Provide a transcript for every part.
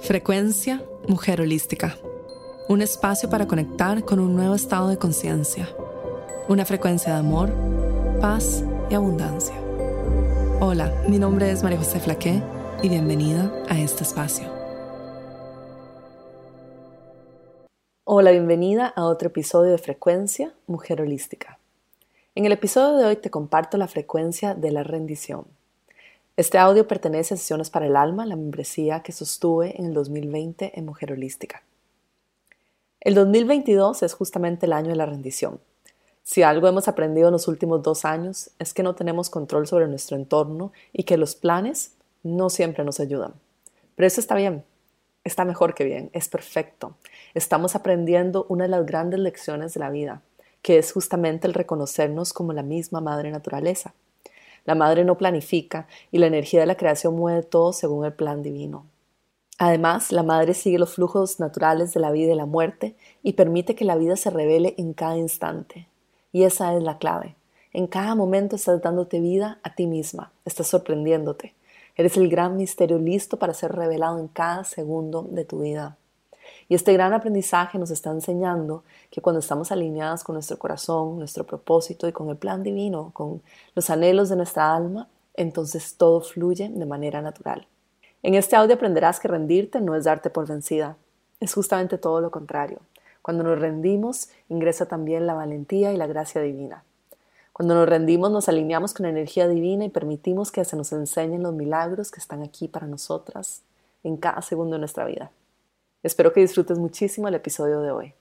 Frecuencia Mujer Holística. Un espacio para conectar con un nuevo estado de conciencia. Una frecuencia de amor, paz y abundancia. Hola, mi nombre es María José Flaqué y bienvenida a este espacio. Hola, bienvenida a otro episodio de Frecuencia Mujer Holística. En el episodio de hoy te comparto la frecuencia de la rendición. Este audio pertenece a Sesiones para el Alma, la membresía que sostuve en el 2020 en Mujer Holística. El 2022 es justamente el año de la rendición. Si algo hemos aprendido en los últimos dos años es que no tenemos control sobre nuestro entorno y que los planes no siempre nos ayudan. Pero eso está bien, está mejor que bien, es perfecto. Estamos aprendiendo una de las grandes lecciones de la vida, que es justamente el reconocernos como la misma madre naturaleza. La madre no planifica y la energía de la creación mueve todo según el plan divino. Además, la madre sigue los flujos naturales de la vida y la muerte y permite que la vida se revele en cada instante. Y esa es la clave. En cada momento estás dándote vida a ti misma, estás sorprendiéndote. Eres el gran misterio listo para ser revelado en cada segundo de tu vida. Y este gran aprendizaje nos está enseñando que cuando estamos alineadas con nuestro corazón, nuestro propósito y con el plan divino, con los anhelos de nuestra alma, entonces todo fluye de manera natural. En este audio aprenderás que rendirte no es darte por vencida, es justamente todo lo contrario. Cuando nos rendimos, ingresa también la valentía y la gracia divina. Cuando nos rendimos, nos alineamos con la energía divina y permitimos que se nos enseñen los milagros que están aquí para nosotras en cada segundo de nuestra vida. Espero que disfrutes muchísimo el episodio de hoy.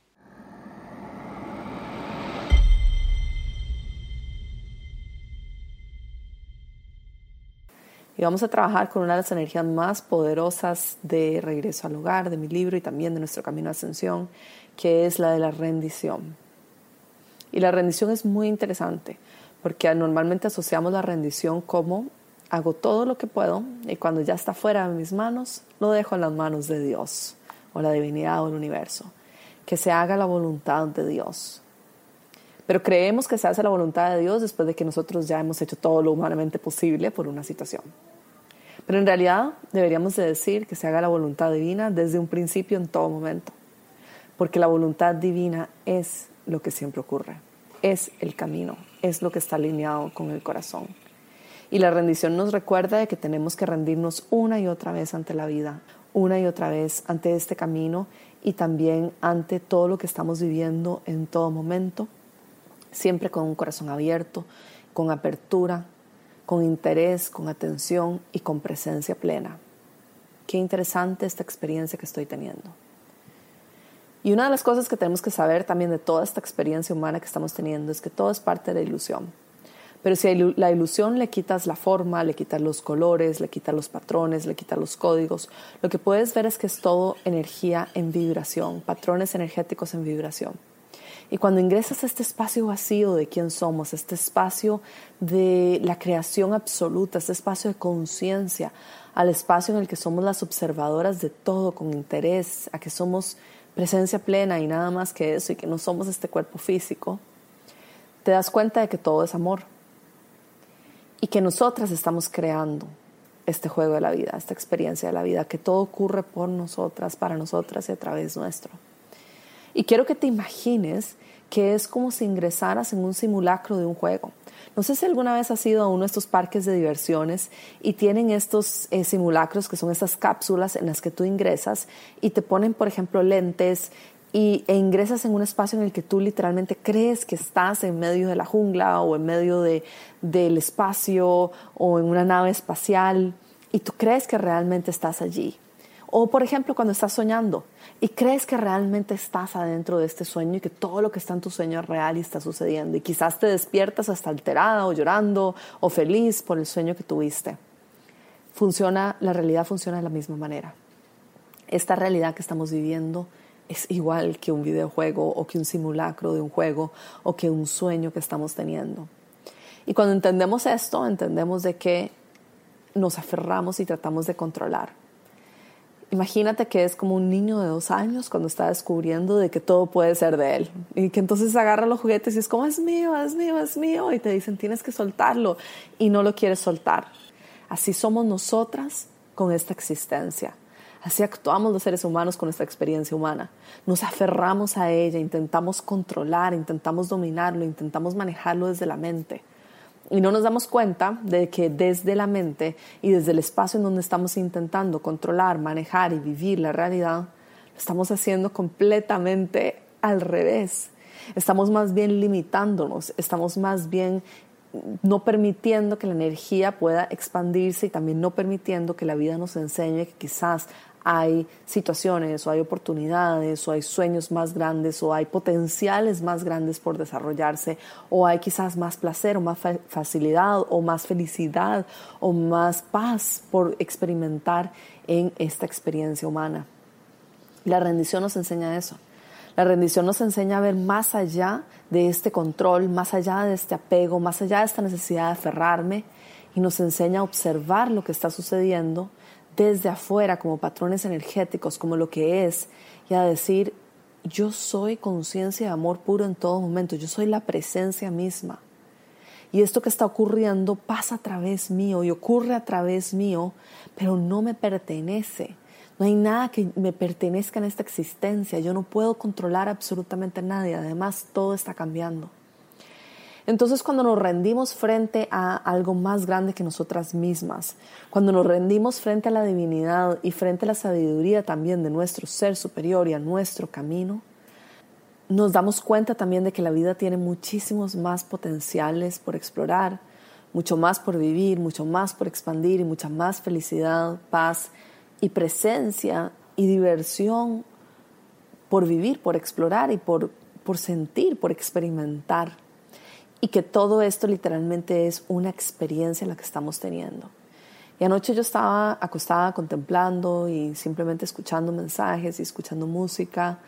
Y vamos a trabajar con una de las energías más poderosas de regreso al hogar, de mi libro y también de nuestro camino de ascensión, que es la de la rendición. Y la rendición es muy interesante porque normalmente asociamos la rendición como hago todo lo que puedo y cuando ya está fuera de mis manos, lo dejo en las manos de Dios o la divinidad o el universo. Que se haga la voluntad de Dios. Pero creemos que se hace la voluntad de Dios después de que nosotros ya hemos hecho todo lo humanamente posible por una situación. Pero en realidad deberíamos de decir que se haga la voluntad divina desde un principio en todo momento. Porque la voluntad divina es lo que siempre ocurre. Es el camino, es lo que está alineado con el corazón. Y la rendición nos recuerda de que tenemos que rendirnos una y otra vez ante la vida, una y otra vez ante este camino y también ante todo lo que estamos viviendo en todo momento, siempre con un corazón abierto, con apertura, con interés, con atención y con presencia plena. Qué interesante esta experiencia que estoy teniendo. Y una de las cosas que tenemos que saber también de toda esta experiencia humana que estamos teniendo es que todo es parte de la ilusión. Pero si la ilusión le quitas la forma, le quitas los colores, le quitas los patrones, le quitas los códigos, lo que puedes ver es que es todo energía en vibración, patrones energéticos en vibración. Y cuando ingresas a este espacio vacío de quién somos, este espacio de la creación absoluta, este espacio de conciencia, al espacio en el que somos las observadoras de todo con interés, a que somos presencia plena y nada más que eso y que no somos este cuerpo físico, te das cuenta de que todo es amor, y que nosotras estamos creando este juego de la vida, esta experiencia de la vida, que todo ocurre por nosotras, para nosotras y a través nuestro. Y quiero que te imagines que es como si ingresaras en un simulacro de un juego. No sé si alguna vez has ido a uno de estos parques de diversiones y tienen estos eh, simulacros que son estas cápsulas en las que tú ingresas y te ponen, por ejemplo, lentes y, e ingresas en un espacio en el que tú literalmente crees que estás en medio de la jungla o en medio de, del espacio o en una nave espacial y tú crees que realmente estás allí. O por ejemplo cuando estás soñando y crees que realmente estás adentro de este sueño y que todo lo que está en tu sueño es real y está sucediendo y quizás te despiertas hasta alterada o llorando o feliz por el sueño que tuviste. Funciona, la realidad funciona de la misma manera. Esta realidad que estamos viviendo es igual que un videojuego o que un simulacro de un juego o que un sueño que estamos teniendo. Y cuando entendemos esto, entendemos de que nos aferramos y tratamos de controlar. Imagínate que es como un niño de dos años cuando está descubriendo de que todo puede ser de él y que entonces agarra los juguetes y es como es mío, es mío, es mío y te dicen tienes que soltarlo y no lo quieres soltar. Así somos nosotras con esta existencia. Así actuamos los seres humanos con nuestra experiencia humana. Nos aferramos a ella, intentamos controlar, intentamos dominarlo, intentamos manejarlo desde la mente. Y no nos damos cuenta de que desde la mente y desde el espacio en donde estamos intentando controlar, manejar y vivir la realidad, lo estamos haciendo completamente al revés. Estamos más bien limitándonos, estamos más bien no permitiendo que la energía pueda expandirse y también no permitiendo que la vida nos enseñe que quizás hay situaciones o hay oportunidades o hay sueños más grandes o hay potenciales más grandes por desarrollarse o hay quizás más placer o más facilidad o más felicidad o más paz por experimentar en esta experiencia humana. La rendición nos enseña eso. La rendición nos enseña a ver más allá de este control, más allá de este apego, más allá de esta necesidad de aferrarme y nos enseña a observar lo que está sucediendo desde afuera como patrones energéticos, como lo que es, y a decir, yo soy conciencia de amor puro en todo momento, yo soy la presencia misma. Y esto que está ocurriendo pasa a través mío y ocurre a través mío, pero no me pertenece. No hay nada que me pertenezca en esta existencia. Yo no puedo controlar absolutamente a nadie. Además, todo está cambiando. Entonces cuando nos rendimos frente a algo más grande que nosotras mismas, cuando nos rendimos frente a la divinidad y frente a la sabiduría también de nuestro ser superior y a nuestro camino, nos damos cuenta también de que la vida tiene muchísimos más potenciales por explorar, mucho más por vivir, mucho más por expandir y mucha más felicidad, paz y presencia y diversión por vivir, por explorar y por, por sentir, por experimentar y que todo esto literalmente es una experiencia la que estamos teniendo. Y anoche yo estaba acostada contemplando y simplemente escuchando mensajes y escuchando música.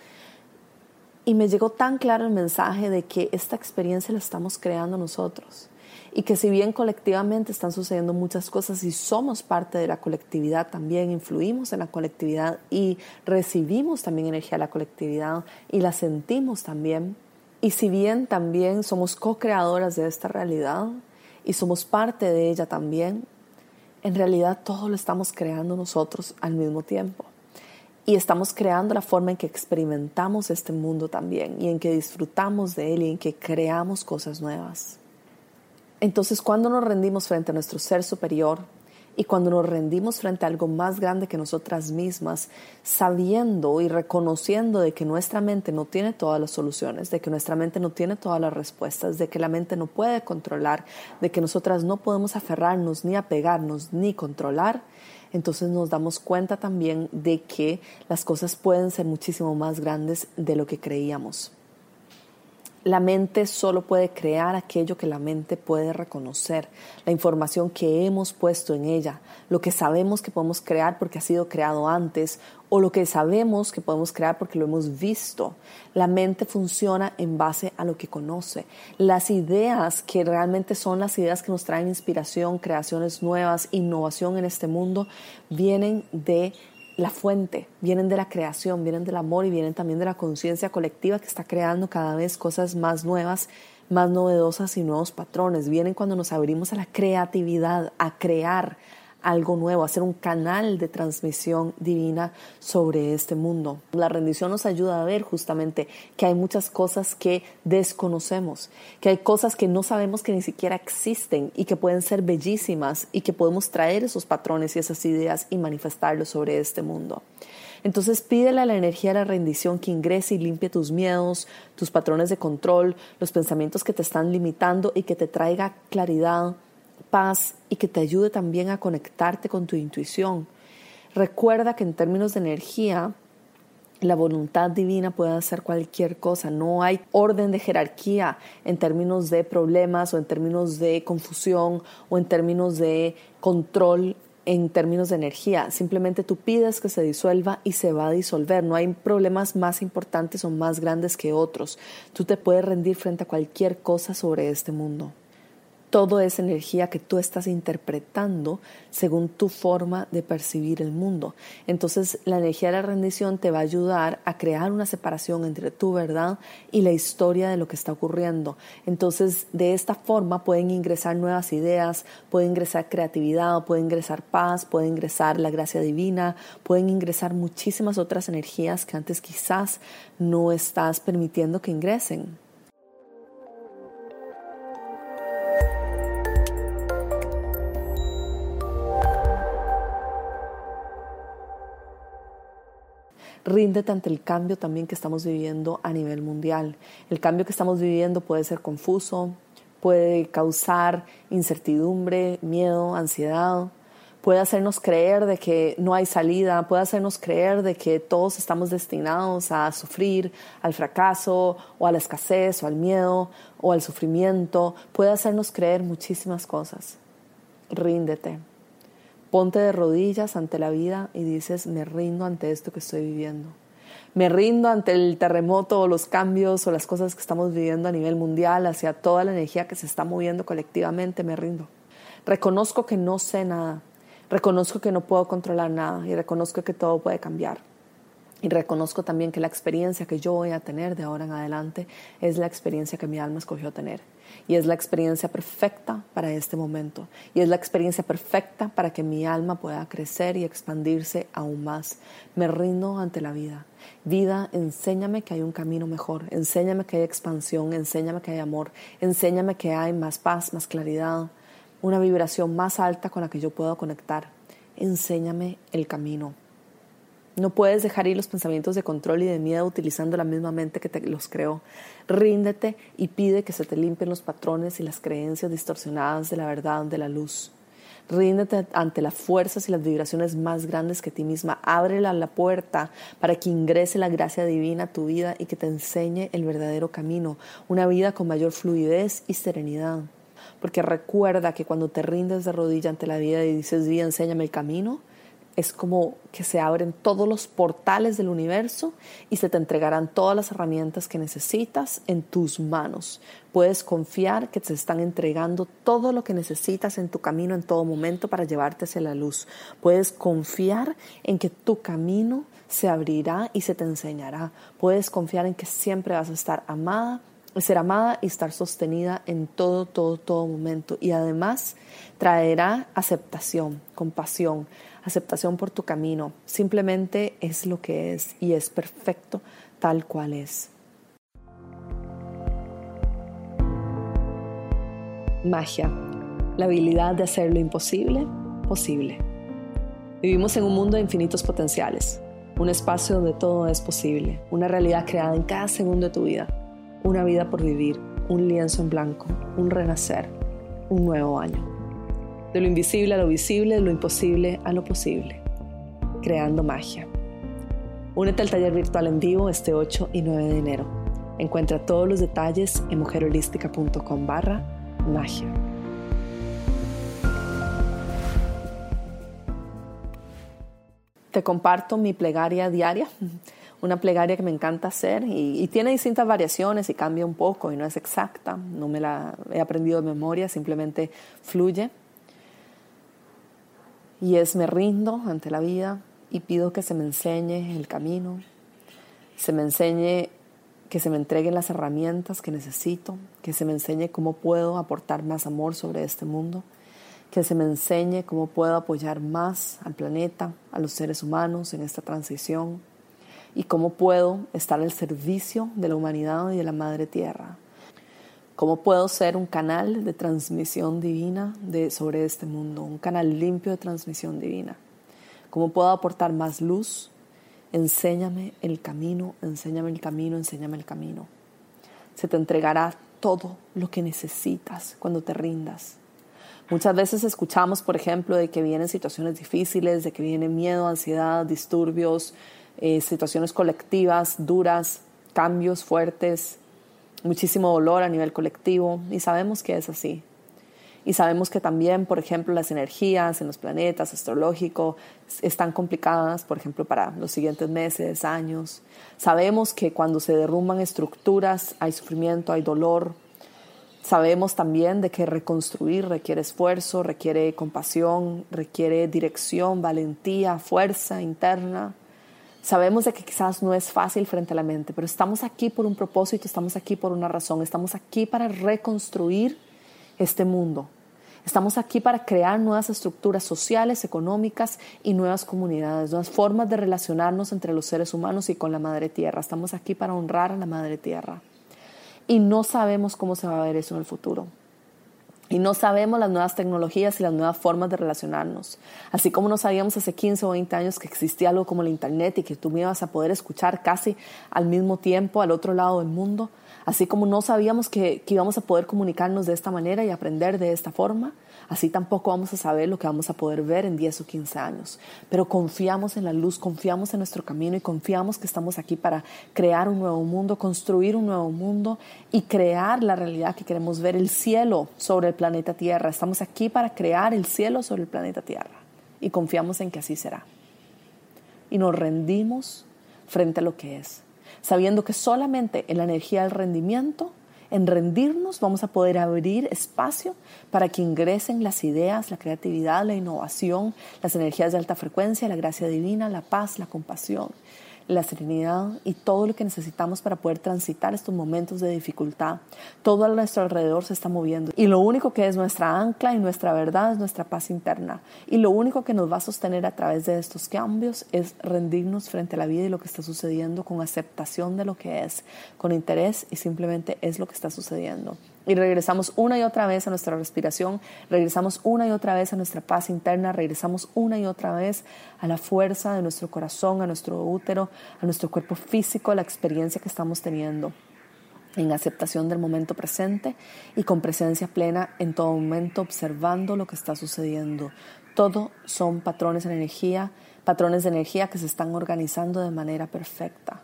Y me llegó tan claro el mensaje de que esta experiencia la estamos creando nosotros. Y que si bien colectivamente están sucediendo muchas cosas y somos parte de la colectividad también, influimos en la colectividad y recibimos también energía de la colectividad y la sentimos también, y si bien también somos co-creadoras de esta realidad y somos parte de ella también, en realidad todo lo estamos creando nosotros al mismo tiempo. Y estamos creando la forma en que experimentamos este mundo también y en que disfrutamos de él y en que creamos cosas nuevas. Entonces, cuando nos rendimos frente a nuestro ser superior, y cuando nos rendimos frente a algo más grande que nosotras mismas, sabiendo y reconociendo de que nuestra mente no tiene todas las soluciones, de que nuestra mente no tiene todas las respuestas, de que la mente no puede controlar, de que nosotras no podemos aferrarnos ni apegarnos ni controlar, entonces nos damos cuenta también de que las cosas pueden ser muchísimo más grandes de lo que creíamos. La mente solo puede crear aquello que la mente puede reconocer, la información que hemos puesto en ella, lo que sabemos que podemos crear porque ha sido creado antes o lo que sabemos que podemos crear porque lo hemos visto. La mente funciona en base a lo que conoce. Las ideas que realmente son las ideas que nos traen inspiración, creaciones nuevas, innovación en este mundo, vienen de la fuente, vienen de la creación, vienen del amor y vienen también de la conciencia colectiva que está creando cada vez cosas más nuevas, más novedosas y nuevos patrones. Vienen cuando nos abrimos a la creatividad, a crear, algo nuevo, hacer un canal de transmisión divina sobre este mundo. La rendición nos ayuda a ver justamente que hay muchas cosas que desconocemos, que hay cosas que no sabemos que ni siquiera existen y que pueden ser bellísimas y que podemos traer esos patrones y esas ideas y manifestarlos sobre este mundo. Entonces pídele a la energía de la rendición que ingrese y limpie tus miedos, tus patrones de control, los pensamientos que te están limitando y que te traiga claridad, paz y que te ayude también a conectarte con tu intuición. Recuerda que en términos de energía, la voluntad divina puede hacer cualquier cosa, no hay orden de jerarquía en términos de problemas o en términos de confusión o en términos de control en términos de energía. Simplemente tú pides que se disuelva y se va a disolver. No hay problemas más importantes o más grandes que otros. Tú te puedes rendir frente a cualquier cosa sobre este mundo. Todo es energía que tú estás interpretando según tu forma de percibir el mundo. Entonces la energía de la rendición te va a ayudar a crear una separación entre tu verdad y la historia de lo que está ocurriendo. Entonces de esta forma pueden ingresar nuevas ideas, puede ingresar creatividad, puede ingresar paz, puede ingresar la gracia divina, pueden ingresar muchísimas otras energías que antes quizás no estás permitiendo que ingresen. Ríndete ante el cambio también que estamos viviendo a nivel mundial. El cambio que estamos viviendo puede ser confuso, puede causar incertidumbre, miedo, ansiedad, puede hacernos creer de que no hay salida, puede hacernos creer de que todos estamos destinados a sufrir, al fracaso o a la escasez o al miedo o al sufrimiento, puede hacernos creer muchísimas cosas. Ríndete. Ponte de rodillas ante la vida y dices, me rindo ante esto que estoy viviendo. Me rindo ante el terremoto o los cambios o las cosas que estamos viviendo a nivel mundial, hacia toda la energía que se está moviendo colectivamente, me rindo. Reconozco que no sé nada, reconozco que no puedo controlar nada y reconozco que todo puede cambiar. Y reconozco también que la experiencia que yo voy a tener de ahora en adelante es la experiencia que mi alma escogió tener. Y es la experiencia perfecta para este momento. Y es la experiencia perfecta para que mi alma pueda crecer y expandirse aún más. Me rindo ante la vida. Vida, enséñame que hay un camino mejor. Enséñame que hay expansión. Enséñame que hay amor. Enséñame que hay más paz, más claridad. Una vibración más alta con la que yo puedo conectar. Enséñame el camino no puedes dejar ir los pensamientos de control y de miedo utilizando la misma mente que te los creó. Ríndete y pide que se te limpien los patrones y las creencias distorsionadas de la verdad, de la luz. Ríndete ante las fuerzas y las vibraciones más grandes que ti misma. Ábrela la puerta para que ingrese la gracia divina a tu vida y que te enseñe el verdadero camino, una vida con mayor fluidez y serenidad. Porque recuerda que cuando te rindes de rodilla ante la vida y dices, vida, enséñame el camino, es como que se abren todos los portales del universo y se te entregarán todas las herramientas que necesitas en tus manos. Puedes confiar que te están entregando todo lo que necesitas en tu camino en todo momento para llevarte hacia la luz. Puedes confiar en que tu camino se abrirá y se te enseñará. Puedes confiar en que siempre vas a estar amada, ser amada y estar sostenida en todo, todo, todo momento. Y además traerá aceptación, compasión, aceptación por tu camino. Simplemente es lo que es y es perfecto tal cual es. Magia, la habilidad de hacer lo imposible posible. Vivimos en un mundo de infinitos potenciales, un espacio donde todo es posible, una realidad creada en cada segundo de tu vida, una vida por vivir, un lienzo en blanco, un renacer, un nuevo año de lo invisible a lo visible, de lo imposible a lo posible, creando magia. Únete al taller virtual en vivo este 8 y 9 de enero. Encuentra todos los detalles en mujerholística.com barra magia. Te comparto mi plegaria diaria, una plegaria que me encanta hacer y, y, tiene distintas variaciones y cambia un poco y no es exacta, no me la he aprendido de memoria, simplemente fluye y es me rindo ante la vida y pido que se me enseñe el camino, se me enseñe que se me entreguen las herramientas que necesito, que se me enseñe cómo puedo aportar más amor sobre este mundo, que se me enseñe cómo puedo apoyar más al planeta, a los seres humanos en esta transición y cómo puedo estar al servicio de la humanidad y de la Madre Tierra. ¿Cómo puedo ser un canal de transmisión divina sobre este mundo? Un canal limpio de transmisión divina. ¿Cómo puedo aportar más luz? Enséñame el camino, enséñame el camino, enséñame el camino. Se te entregará todo lo que necesitas cuando te rindas. Muchas veces escuchamos, por ejemplo, de que vienen situaciones difíciles, de que viene miedo, ansiedad, disturbios, eh, situaciones colectivas duras, cambios fuertes, muchísimo dolor a nivel colectivo y sabemos que es así. Y sabemos que también, por ejemplo, las energías en los planetas astrológicos están complicadas, por ejemplo, para los siguientes meses, años. Sabemos que cuando se derrumban estructuras hay sufrimiento, hay dolor. Sabemos también de que reconstruir requiere esfuerzo, requiere compasión, requiere dirección, valentía, fuerza interna. Sabemos de que quizás no es fácil frente a la mente, pero estamos aquí por un propósito, estamos aquí por una razón, estamos aquí para reconstruir este mundo. Estamos aquí para crear nuevas estructuras sociales, económicas y nuevas comunidades, nuevas formas de relacionarnos entre los seres humanos y con la Madre Tierra. Estamos aquí para honrar a la Madre Tierra y no sabemos cómo se va a ver eso en el futuro. Y no sabemos las nuevas tecnologías y las nuevas formas de relacionarnos. Así como no sabíamos hace 15 o 20 años que existía algo como el Internet y que tú me ibas a poder escuchar casi al mismo tiempo al otro lado del mundo. Así como no sabíamos que, que íbamos a poder comunicarnos de esta manera y aprender de esta forma Así tampoco vamos a saber lo que vamos a poder ver en 10 o 15 años. Pero confiamos en la luz, confiamos en nuestro camino y confiamos que estamos aquí para crear un nuevo mundo, construir un nuevo mundo y crear la realidad que queremos ver, el cielo sobre el planeta Tierra. Estamos aquí para crear el cielo sobre el planeta Tierra y confiamos en que así será. Y nos rendimos frente a lo que es, sabiendo que solamente en la energía del rendimiento en rendirnos vamos a poder abrir espacio para que ingresen las ideas, la creatividad, la innovación, las energías de alta frecuencia, la gracia divina, la paz, la compasión la serenidad y todo lo que necesitamos para poder transitar estos momentos de dificultad. Todo a nuestro alrededor se está moviendo y lo único que es nuestra ancla y nuestra verdad es nuestra paz interna. Y lo único que nos va a sostener a través de estos cambios es rendirnos frente a la vida y lo que está sucediendo con aceptación de lo que es, con interés y simplemente es lo que está sucediendo y regresamos una y otra vez a nuestra respiración, regresamos una y otra vez a nuestra paz interna, regresamos una y otra vez a la fuerza de nuestro corazón, a nuestro útero, a nuestro cuerpo físico, a la experiencia que estamos teniendo en aceptación del momento presente y con presencia plena en todo momento, observando lo que está sucediendo. Todo son patrones de energía, patrones de energía que se están organizando de manera perfecta.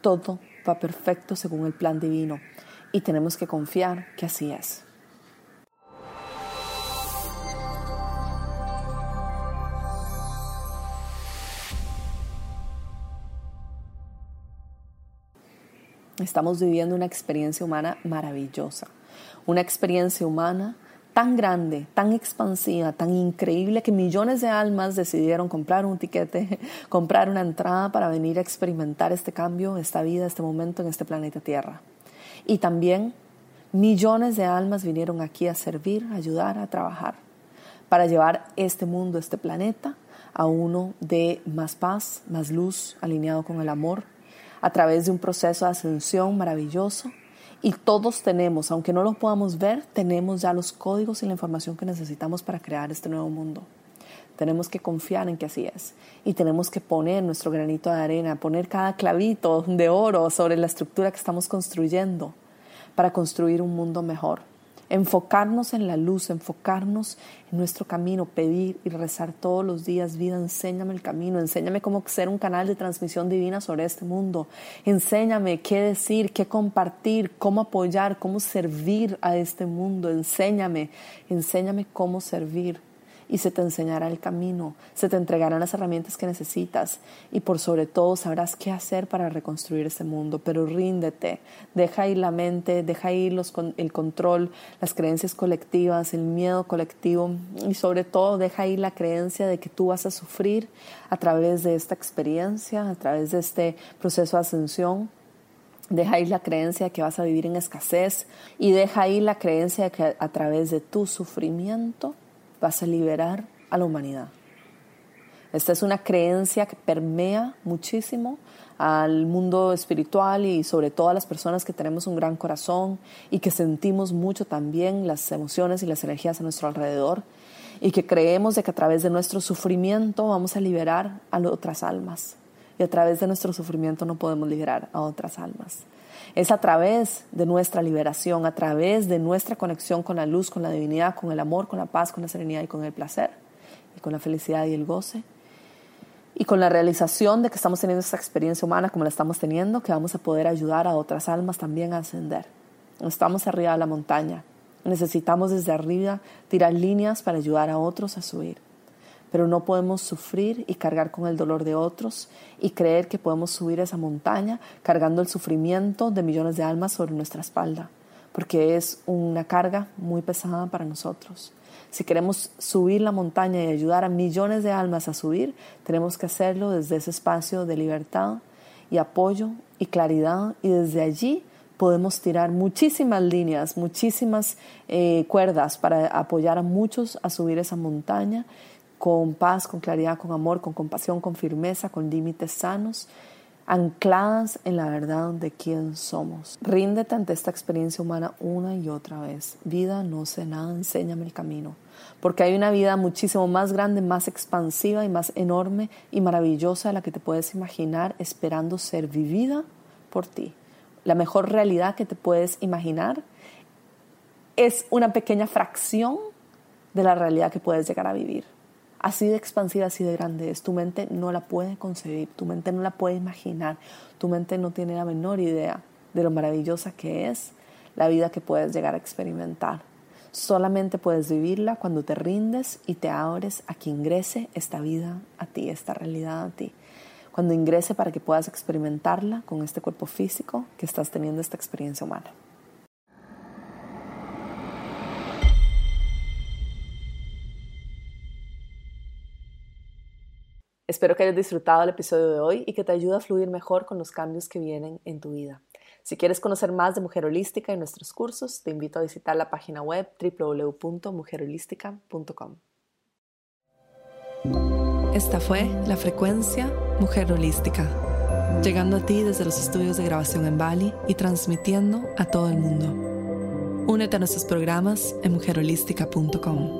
Todo va perfecto según el plan divino y tenemos que confiar que así es. Estamos viviendo una experiencia humana maravillosa, una experiencia humana tan grande, tan expansiva, tan increíble que millones de almas decidieron comprar un tiquete, comprar una entrada para venir a experimentar este cambio, esta vida, este momento en este planeta Tierra. Y también millones de almas vinieron aquí a servir, a ayudar, a trabajar, para llevar este mundo, este planeta, a uno de más paz, más luz, alineado con el amor, a través de un proceso de ascensión maravilloso. Y todos tenemos, aunque no lo podamos ver, tenemos ya los códigos y la información que necesitamos para crear este nuevo mundo. Tenemos que confiar en que así es. Y tenemos que poner nuestro granito de arena, poner cada clavito de oro sobre la estructura que estamos construyendo para construir un mundo mejor. Enfocarnos en la luz, enfocarnos en nuestro camino, pedir y rezar todos los días, vida, enséñame el camino, enséñame cómo ser un canal de transmisión divina sobre este mundo, enséñame qué decir, qué compartir, cómo apoyar, cómo servir a este mundo, enséñame, enséñame cómo servir y se te enseñará el camino, se te entregarán las herramientas que necesitas y por sobre todo sabrás qué hacer para reconstruir ese mundo, pero ríndete, deja ir la mente, deja ir el control, las creencias colectivas, el miedo colectivo y sobre todo deja ir la creencia de que tú vas a sufrir a través de esta experiencia, a través de este proceso de ascensión. Deja ir la creencia de que vas a vivir en escasez y deja ir la creencia de que a través de tu sufrimiento vas a liberar a la humanidad. Esta es una creencia que permea muchísimo al mundo espiritual y sobre todo a las personas que tenemos un gran corazón y que sentimos mucho también las emociones y las energías a nuestro alrededor y que creemos de que a través de nuestro sufrimiento vamos a liberar a otras almas y a través de nuestro sufrimiento no podemos liberar a otras almas. Es a través de nuestra liberación, a través de nuestra conexión con la luz, con la divinidad, con el amor, con la paz, con la serenidad y con el placer, y con la felicidad y el goce, y con la realización de que estamos teniendo esta experiencia humana como la estamos teniendo, que vamos a poder ayudar a otras almas también a ascender. estamos arriba de la montaña. Necesitamos desde arriba tirar líneas para ayudar a otros a subir pero no podemos sufrir y cargar con el dolor de otros y creer que podemos subir esa montaña cargando el sufrimiento de millones de almas sobre nuestra espalda, porque es una carga muy pesada para nosotros. Si queremos subir la montaña y ayudar a millones de almas a subir, tenemos que hacerlo desde ese espacio de libertad y apoyo y claridad y desde allí podemos tirar muchísimas líneas, muchísimas eh, cuerdas para apoyar a muchos a subir esa montaña con paz, con claridad, con amor, con compasión, con firmeza, con límites sanos, ancladas en la verdad de quién somos. Ríndete ante esta experiencia humana una y otra vez. Vida, no sé nada, enséñame el camino. Porque hay una vida muchísimo más grande, más expansiva y más enorme y maravillosa de la que te puedes imaginar esperando ser vivida por ti. La mejor realidad que te puedes imaginar es una pequeña fracción de la realidad que puedes llegar a vivir. Así de expansiva, así de grande es. Tu mente no la puede concebir, tu mente no la puede imaginar, tu mente no tiene la menor idea de lo maravillosa que es la vida que puedes llegar a experimentar. Solamente puedes vivirla cuando te rindes y te abres a que ingrese esta vida a ti, esta realidad a ti. Cuando ingrese para que puedas experimentarla con este cuerpo físico que estás teniendo esta experiencia humana. Espero que hayas disfrutado el episodio de hoy y que te ayude a fluir mejor con los cambios que vienen en tu vida. Si quieres conocer más de Mujer Holística y nuestros cursos, te invito a visitar la página web www.mujerholística.com. Esta fue la frecuencia Mujer Holística, llegando a ti desde los estudios de grabación en Bali y transmitiendo a todo el mundo. Únete a nuestros programas en mujerholística.com.